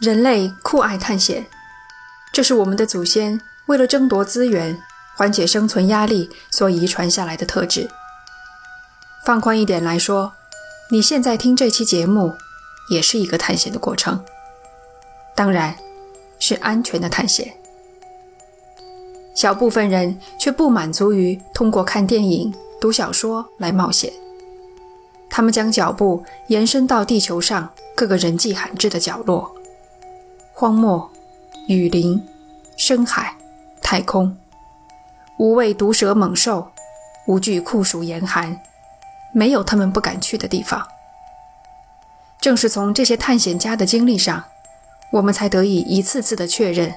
人类酷爱探险，这是我们的祖先为了争夺资源、缓解生存压力所遗传下来的特质。放宽一点来说，你现在听这期节目，也是一个探险的过程。当然，是安全的探险。小部分人却不满足于通过看电影、读小说来冒险，他们将脚步延伸到地球上各个人迹罕至的角落。荒漠、雨林、深海、太空，无畏毒蛇猛兽，无惧酷暑严寒，没有他们不敢去的地方。正是从这些探险家的经历上，我们才得以一次次的确认，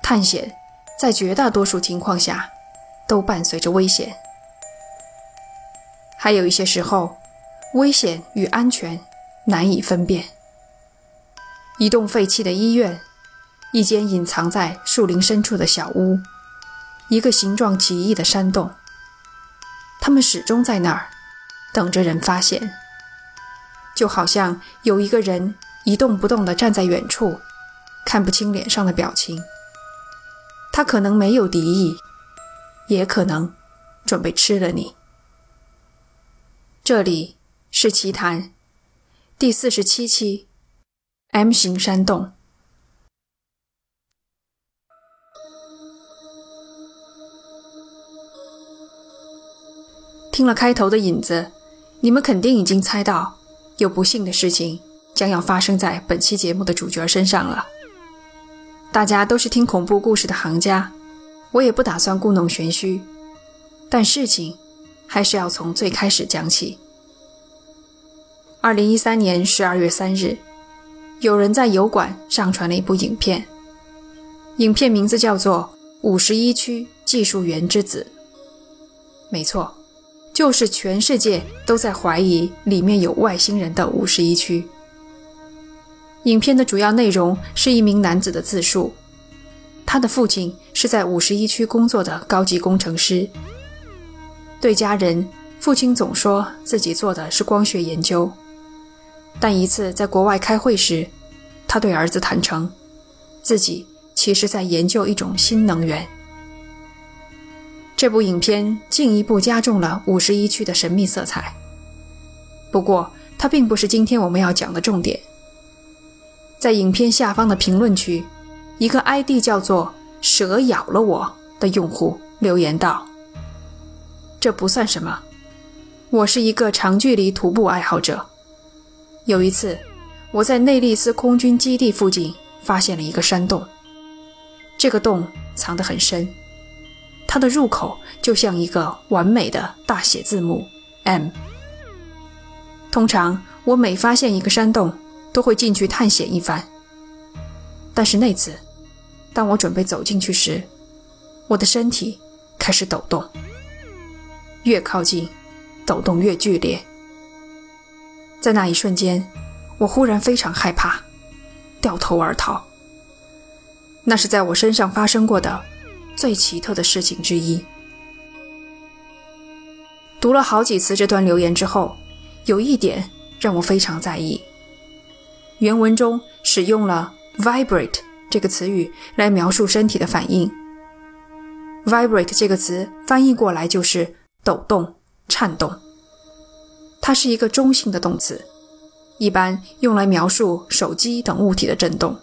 探险在绝大多数情况下都伴随着危险。还有一些时候，危险与安全难以分辨。一栋废弃的医院，一间隐藏在树林深处的小屋，一个形状奇异的山洞。他们始终在那儿，等着人发现。就好像有一个人一动不动地站在远处，看不清脸上的表情。他可能没有敌意，也可能准备吃了你。这里是奇谈第四十七期。M 型山洞。听了开头的引子，你们肯定已经猜到，有不幸的事情将要发生在本期节目的主角身上了。大家都是听恐怖故事的行家，我也不打算故弄玄虚，但事情还是要从最开始讲起。二零一三年十二月三日。有人在油管上传了一部影片，影片名字叫做《五十一区技术员之子》。没错，就是全世界都在怀疑里面有外星人的五十一区。影片的主要内容是一名男子的自述，他的父亲是在五十一区工作的高级工程师。对家人，父亲总说自己做的是光学研究。但一次在国外开会时，他对儿子坦诚，自己其实在研究一种新能源。这部影片进一步加重了五十一区的神秘色彩。不过，它并不是今天我们要讲的重点。在影片下方的评论区，一个 ID 叫做“蛇咬了我”的用户留言道：“这不算什么，我是一个长距离徒步爱好者。”有一次，我在内利斯空军基地附近发现了一个山洞。这个洞藏得很深，它的入口就像一个完美的大写字母 M。通常，我每发现一个山洞，都会进去探险一番。但是那次，当我准备走进去时，我的身体开始抖动，越靠近，抖动越剧烈。在那一瞬间，我忽然非常害怕，掉头而逃。那是在我身上发生过的最奇特的事情之一。读了好几次这段留言之后，有一点让我非常在意。原文中使用了 “vibrate” 这个词语来描述身体的反应。“vibrate” 这个词翻译过来就是抖动、颤动。它是一个中性的动词，一般用来描述手机等物体的震动。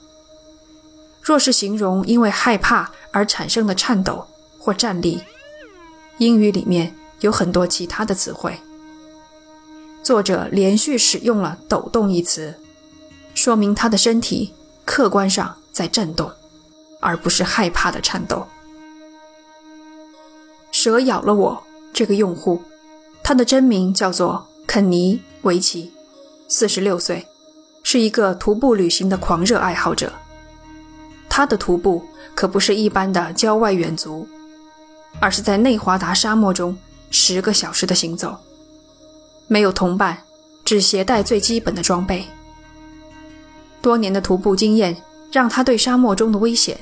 若是形容因为害怕而产生的颤抖或站立，英语里面有很多其他的词汇。作者连续使用了“抖动”一词，说明他的身体客观上在震动，而不是害怕的颤抖。蛇咬了我，这个用户，他的真名叫做。肯尼·维奇，四十六岁，是一个徒步旅行的狂热爱好者。他的徒步可不是一般的郊外远足，而是在内华达沙漠中十个小时的行走，没有同伴，只携带最基本的装备。多年的徒步经验让他对沙漠中的危险，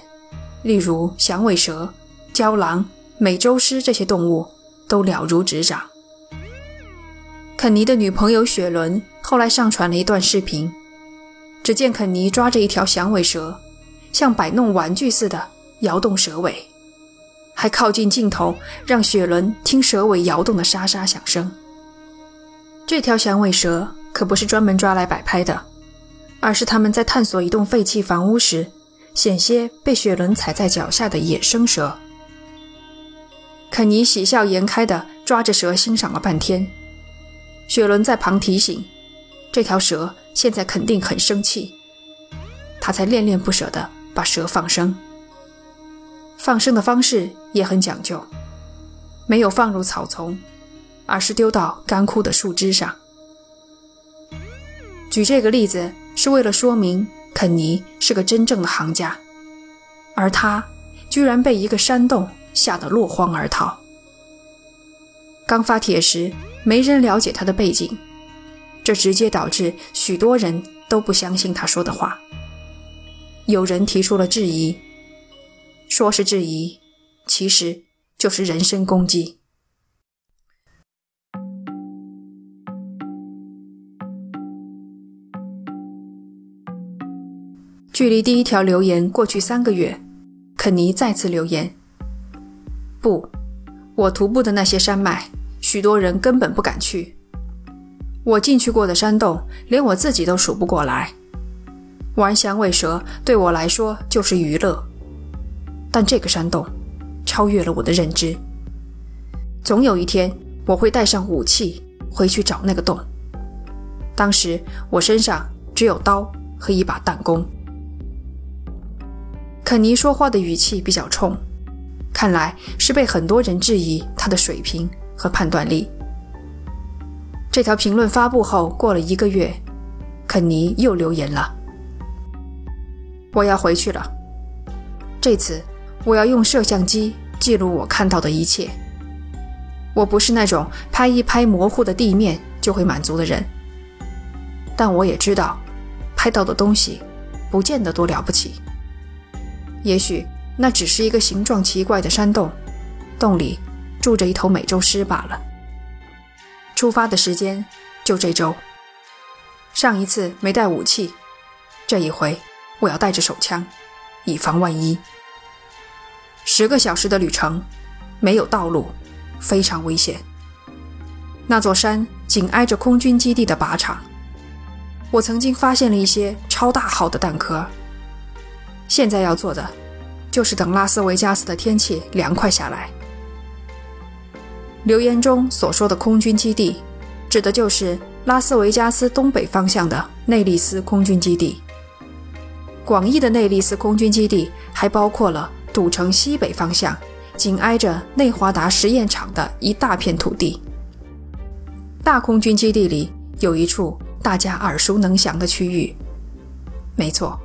例如响尾蛇、郊狼、美洲狮这些动物，都了如指掌。肯尼的女朋友雪伦后来上传了一段视频，只见肯尼抓着一条响尾蛇，像摆弄玩具似的摇动蛇尾，还靠近镜头，让雪伦听蛇尾摇动的沙沙响声。这条响尾蛇可不是专门抓来摆拍的，而是他们在探索一栋废弃房屋时，险些被雪伦踩在脚下的野生蛇。肯尼喜笑颜开地抓着蛇欣赏了半天，雪伦在旁提醒：“这条蛇现在肯定很生气。”他才恋恋不舍地把蛇放生。放生的方式也很讲究，没有放入草丛。而是丢到干枯的树枝上。举这个例子是为了说明肯尼是个真正的行家，而他居然被一个山洞吓得落荒而逃。刚发帖时，没人了解他的背景，这直接导致许多人都不相信他说的话。有人提出了质疑，说是质疑，其实就是人身攻击。距离第一条留言过去三个月，肯尼再次留言：“不，我徒步的那些山脉，许多人根本不敢去。我进去过的山洞，连我自己都数不过来。玩响尾蛇对我来说就是娱乐，但这个山洞超越了我的认知。总有一天，我会带上武器回去找那个洞。当时我身上只有刀和一把弹弓。”肯尼说话的语气比较冲，看来是被很多人质疑他的水平和判断力。这条评论发布后，过了一个月，肯尼又留言了：“我要回去了，这次我要用摄像机记录我看到的一切。我不是那种拍一拍模糊的地面就会满足的人，但我也知道，拍到的东西不见得多了不起。”也许那只是一个形状奇怪的山洞，洞里住着一头美洲狮罢了。出发的时间就这周。上一次没带武器，这一回我要带着手枪，以防万一。十个小时的旅程，没有道路，非常危险。那座山紧挨着空军基地的靶场，我曾经发现了一些超大号的弹壳。现在要做的，就是等拉斯维加斯的天气凉快下来。留言中所说的空军基地，指的就是拉斯维加斯东北方向的内利斯空军基地。广义的内利斯空军基地还包括了赌城西北方向，紧挨着内华达实验场的一大片土地。大空军基地里有一处大家耳熟能详的区域，没错。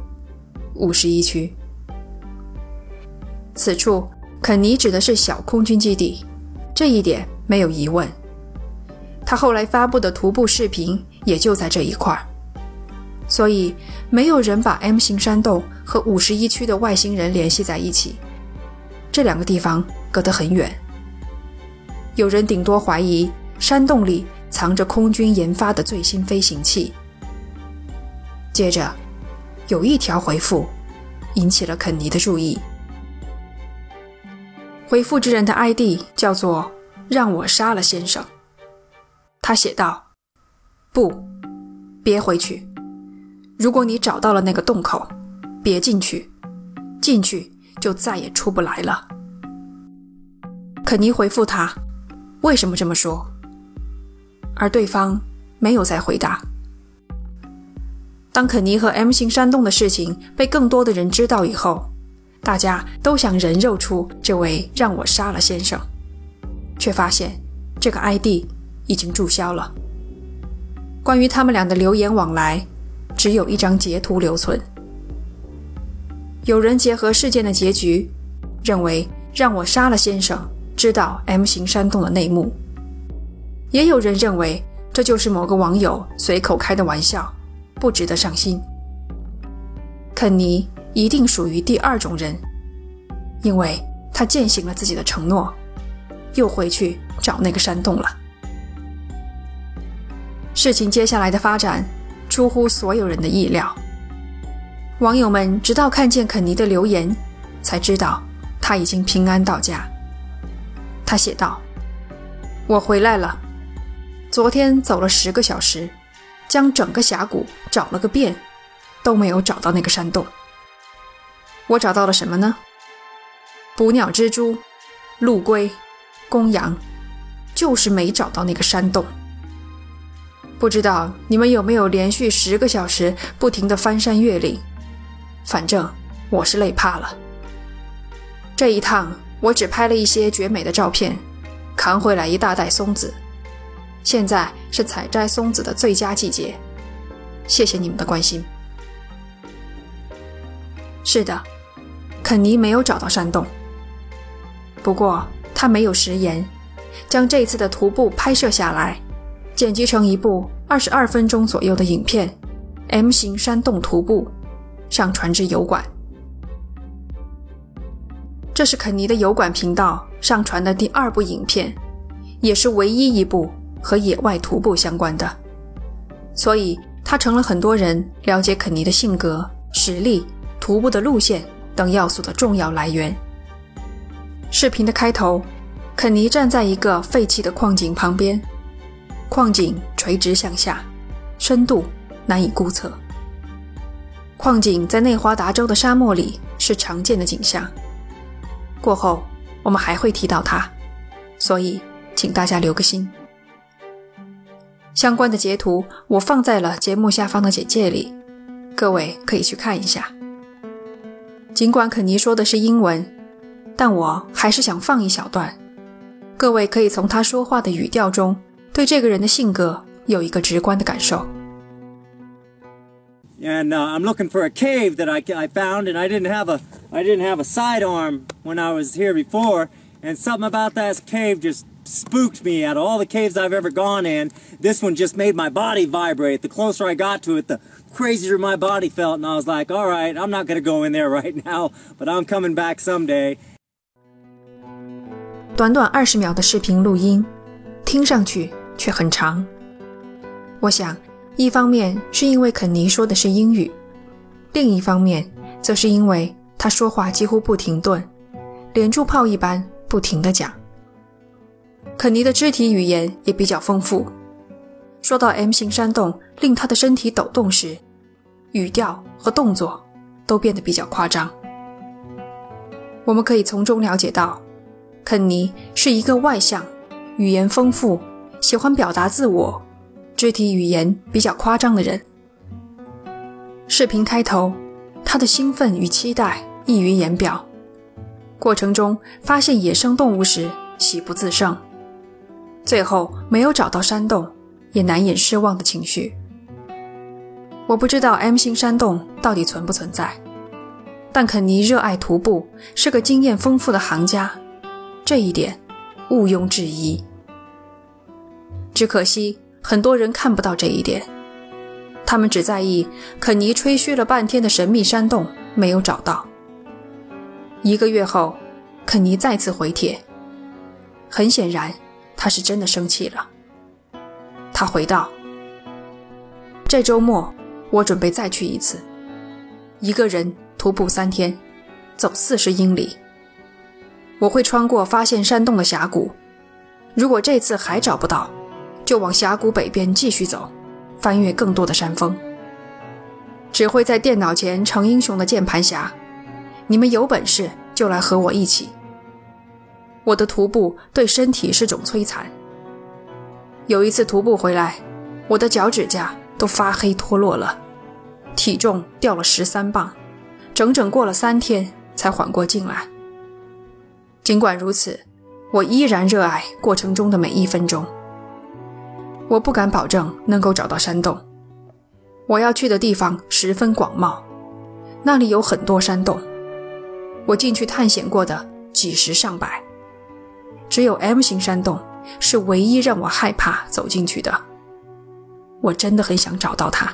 五十一区，此处肯尼指的是小空军基地，这一点没有疑问。他后来发布的徒步视频也就在这一块儿，所以没有人把 M 型山洞和五十一区的外星人联系在一起。这两个地方隔得很远，有人顶多怀疑山洞里藏着空军研发的最新飞行器。接着。有一条回复引起了肯尼的注意。回复之人的 ID 叫做“让我杀了先生”。他写道：“不，别回去。如果你找到了那个洞口，别进去，进去就再也出不来了。”肯尼回复他：“为什么这么说？”而对方没有再回答。当肯尼和 M 型山洞的事情被更多的人知道以后，大家都想人肉出这位让我杀了先生，却发现这个 ID 已经注销了。关于他们俩的留言往来，只有一张截图留存。有人结合事件的结局，认为让我杀了先生知道 M 型山洞的内幕，也有人认为这就是某个网友随口开的玩笑。不值得上心。肯尼一定属于第二种人，因为他践行了自己的承诺，又回去找那个山洞了。事情接下来的发展出乎所有人的意料。网友们直到看见肯尼的留言，才知道他已经平安到家。他写道：“我回来了，昨天走了十个小时，将整个峡谷找了个遍，都没有找到那个山洞。我找到了什么呢？捕鸟蜘蛛、陆龟、公羊，就是没找到那个山洞。不知道你们有没有连续十个小时不停地翻山越岭？”反正我是累怕了。这一趟我只拍了一些绝美的照片，扛回来一大袋松子。现在是采摘松子的最佳季节。谢谢你们的关心。是的，肯尼没有找到山洞，不过他没有食言，将这次的徒步拍摄下来，剪辑成一部二十二分钟左右的影片《M 型山洞徒步》。上传至油管，这是肯尼的油管频道上传的第二部影片，也是唯一一部和野外徒步相关的，所以他成了很多人了解肯尼的性格、实力、徒步的路线等要素的重要来源。视频的开头，肯尼站在一个废弃的矿井旁边，矿井垂直向下，深度难以估测。矿井在内华达州的沙漠里是常见的景象。过后我们还会提到它，所以请大家留个心。相关的截图我放在了节目下方的简介里，各位可以去看一下。尽管肯尼说的是英文，但我还是想放一小段，各位可以从他说话的语调中对这个人的性格有一个直观的感受。and uh, I'm looking for a cave that I, I found, and I didn't have a I didn't have a sidearm when I was here before, and something about that cave just spooked me out of all the caves I've ever gone in. This one just made my body vibrate. The closer I got to it, the crazier my body felt, and I was like, all right, I'm not gonna go in there right now, but I'm coming back someday. 短短二十秒的视频录音，听上去却很长。我想一方面是因为肯尼说的是英语，另一方面则是因为他说话几乎不停顿，连珠炮一般不停地讲。肯尼的肢体语言也比较丰富，说到 M 型山洞令他的身体抖动时，语调和动作都变得比较夸张。我们可以从中了解到，肯尼是一个外向、语言丰富、喜欢表达自我。肢体语言比较夸张的人。视频开头，他的兴奋与期待溢于言表。过程中发现野生动物时喜不自胜，最后没有找到山洞，也难掩失望的情绪。我不知道 M 型山洞到底存不存在，但肯尼热爱徒步，是个经验丰富的行家，这一点毋庸置疑。只可惜。很多人看不到这一点，他们只在意肯尼吹嘘了半天的神秘山洞没有找到。一个月后，肯尼再次回帖，很显然他是真的生气了。他回道：“这周末我准备再去一次，一个人徒步三天，走四十英里。我会穿过发现山洞的峡谷，如果这次还找不到。”就往峡谷北边继续走，翻越更多的山峰。只会在电脑前成英雄的键盘侠，你们有本事就来和我一起。我的徒步对身体是种摧残。有一次徒步回来，我的脚趾甲都发黑脱落了，体重掉了十三磅，整整过了三天才缓过劲来。尽管如此，我依然热爱过程中的每一分钟。我不敢保证能够找到山洞。我要去的地方十分广袤，那里有很多山洞。我进去探险过的几十上百，只有 M 型山洞是唯一让我害怕走进去的。我真的很想找到他。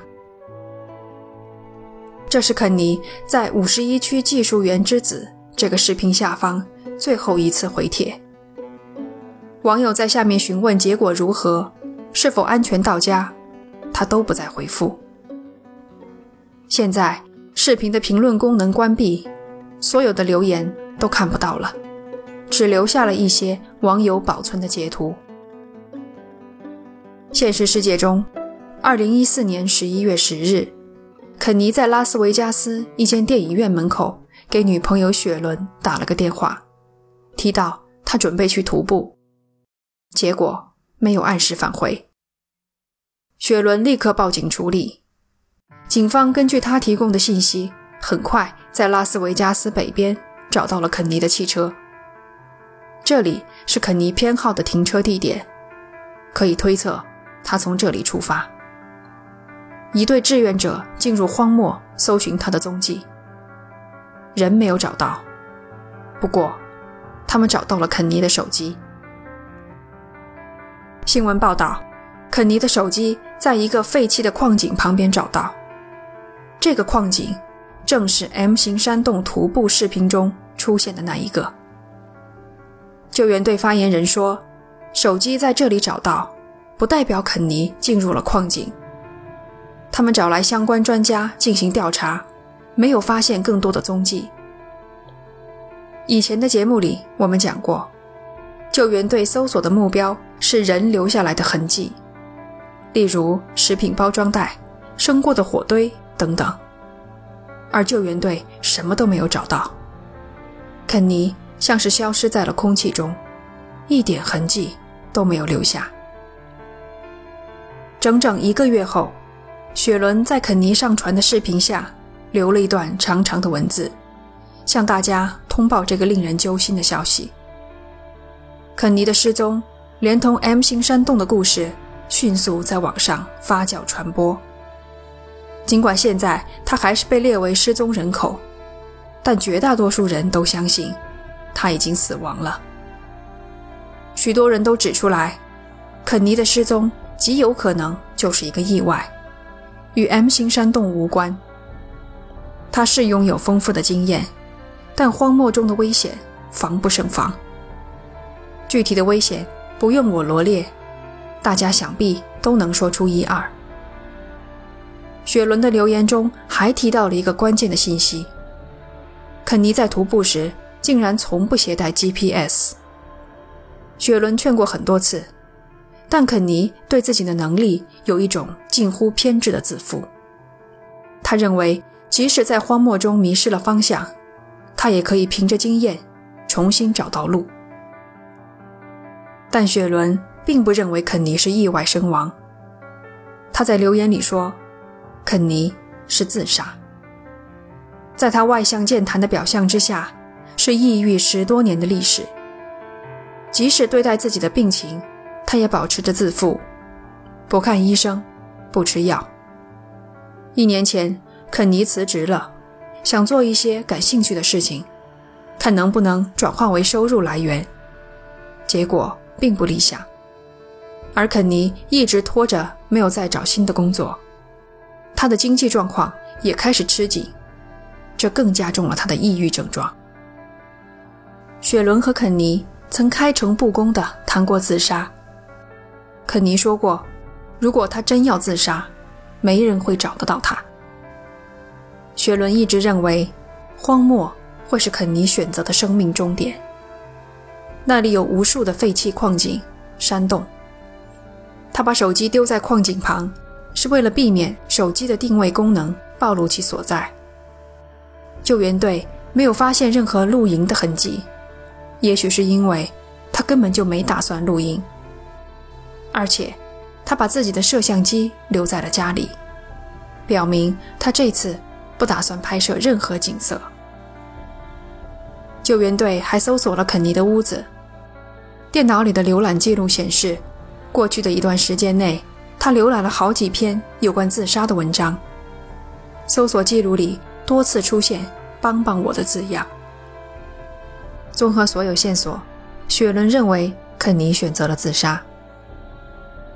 这是肯尼在五十一区技术员之子这个视频下方最后一次回帖。网友在下面询问结果如何。是否安全到家，他都不再回复。现在视频的评论功能关闭，所有的留言都看不到了，只留下了一些网友保存的截图。现实世界中，二零一四年十一月十日，肯尼在拉斯维加斯一间电影院门口给女朋友雪伦打了个电话，提到他准备去徒步，结果没有按时返回。雪伦立刻报警处理，警方根据他提供的信息，很快在拉斯维加斯北边找到了肯尼的汽车，这里是肯尼偏好的停车地点，可以推测。他从这里出发，一队志愿者进入荒漠搜寻他的踪迹。人没有找到，不过他们找到了肯尼的手机。新闻报道，肯尼的手机在一个废弃的矿井旁边找到。这个矿井正是 M 型山洞徒步视频中出现的那一个。救援队发言人说：“手机在这里找到。”不代表肯尼进入了矿井。他们找来相关专家进行调查，没有发现更多的踪迹。以前的节目里我们讲过，救援队搜索的目标是人留下来的痕迹，例如食品包装袋、生过的火堆等等。而救援队什么都没有找到，肯尼像是消失在了空气中，一点痕迹都没有留下。整整一个月后，雪伦在肯尼上传的视频下留了一段长长的文字，向大家通报这个令人揪心的消息。肯尼的失踪，连同 M 型山洞的故事，迅速在网上发酵传播。尽管现在他还是被列为失踪人口，但绝大多数人都相信他已经死亡了。许多人都指出来，肯尼的失踪。极有可能就是一个意外，与 M 型山洞无关。他是拥有丰富的经验，但荒漠中的危险防不胜防。具体的危险不用我罗列，大家想必都能说出一二。雪伦的留言中还提到了一个关键的信息：肯尼在徒步时竟然从不携带 GPS。雪伦劝过很多次。但肯尼对自己的能力有一种近乎偏执的自负。他认为，即使在荒漠中迷失了方向，他也可以凭着经验重新找到路。但雪伦并不认为肯尼是意外身亡。他在留言里说：“肯尼是自杀。”在他外向健谈的表象之下，是抑郁十多年的历史。即使对待自己的病情，他也保持着自负，不看医生，不吃药。一年前，肯尼辞职了，想做一些感兴趣的事情，看能不能转化为收入来源。结果并不理想，而肯尼一直拖着没有再找新的工作，他的经济状况也开始吃紧，这更加重了他的抑郁症状。雪伦和肯尼曾开诚布公地谈过自杀。肯尼说过：“如果他真要自杀，没人会找得到他。”雪伦一直认为，荒漠会是肯尼选择的生命终点。那里有无数的废弃矿井、山洞。他把手机丢在矿井旁，是为了避免手机的定位功能暴露其所在。救援队没有发现任何露营的痕迹，也许是因为他根本就没打算录音。而且，他把自己的摄像机留在了家里，表明他这次不打算拍摄任何景色。救援队还搜索了肯尼的屋子，电脑里的浏览记录显示，过去的一段时间内，他浏览了好几篇有关自杀的文章。搜索记录里多次出现“帮帮我”的字样。综合所有线索，雪伦认为肯尼选择了自杀。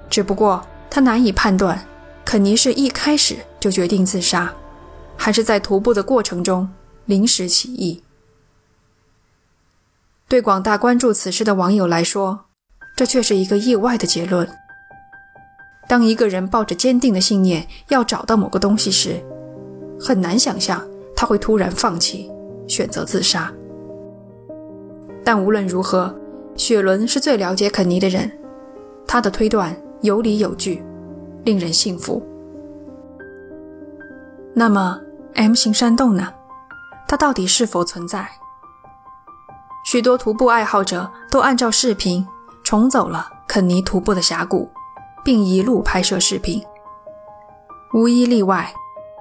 只不过他难以判断，肯尼是一开始就决定自杀，还是在徒步的过程中临时起意。对广大关注此事的网友来说，这却是一个意外的结论。当一个人抱着坚定的信念要找到某个东西时，很难想象他会突然放弃，选择自杀。但无论如何，雪伦是最了解肯尼的人，他的推断有理有据，令人信服。那么，M 型山洞呢？它到底是否存在？许多徒步爱好者都按照视频重走了肯尼徒步的峡谷，并一路拍摄视频。无一例外，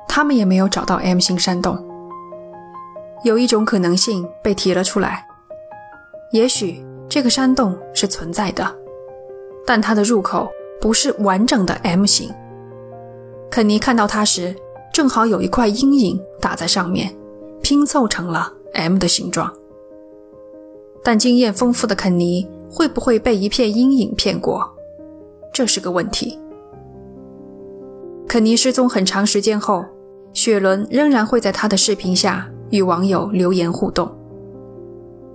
他们也没有找到 M 型山洞。有一种可能性被提了出来：也许这个山洞是存在的，但它的入口不是完整的 M 型。肯尼看到它时，正好有一块阴影打在上面，拼凑成了 M 的形状。但经验丰富的肯尼会不会被一片阴影骗过？这是个问题。肯尼失踪很长时间后，雪伦仍然会在他的视频下与网友留言互动。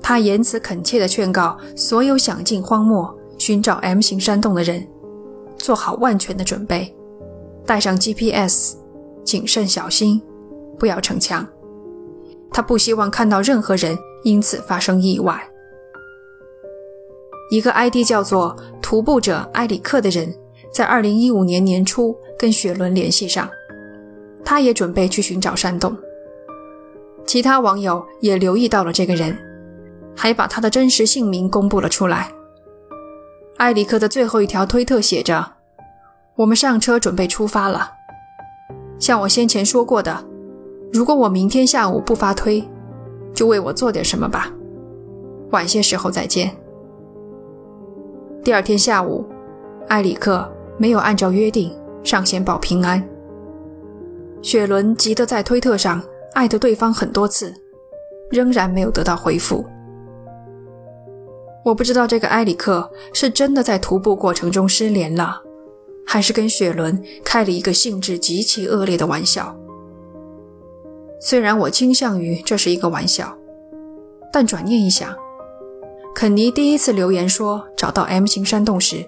他言辞恳切地劝告所有想进荒漠寻找 M 型山洞的人，做好万全的准备，带上 GPS，谨慎小心，不要逞强。他不希望看到任何人因此发生意外。一个 ID 叫做“徒步者埃里克”的人，在2015年年初跟雪伦联系上，他也准备去寻找山洞。其他网友也留意到了这个人，还把他的真实姓名公布了出来。埃里克的最后一条推特写着：“我们上车准备出发了。像我先前说过的，如果我明天下午不发推，就为我做点什么吧。晚些时候再见。”第二天下午，埃里克没有按照约定上线报平安。雪伦急得在推特上艾特对方很多次，仍然没有得到回复。我不知道这个埃里克是真的在徒步过程中失联了，还是跟雪伦开了一个性质极其恶劣的玩笑。虽然我倾向于这是一个玩笑，但转念一想。肯尼第一次留言说找到 M 型山洞时，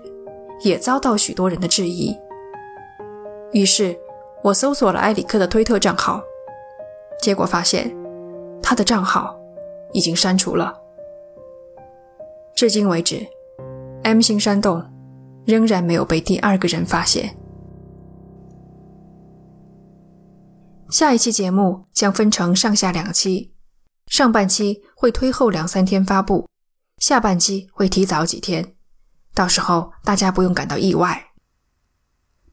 也遭到许多人的质疑。于是，我搜索了埃里克的推特账号，结果发现他的账号已经删除了。至今为止，M 型山洞仍然没有被第二个人发现。下一期节目将分成上下两期，上半期会推后两三天发布。下半期会提早几天，到时候大家不用感到意外。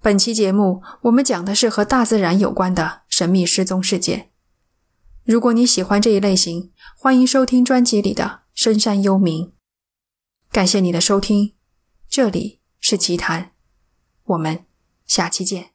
本期节目我们讲的是和大自然有关的神秘失踪事件。如果你喜欢这一类型，欢迎收听专辑里的《深山幽冥》。感谢你的收听，这里是奇谈，我们下期见。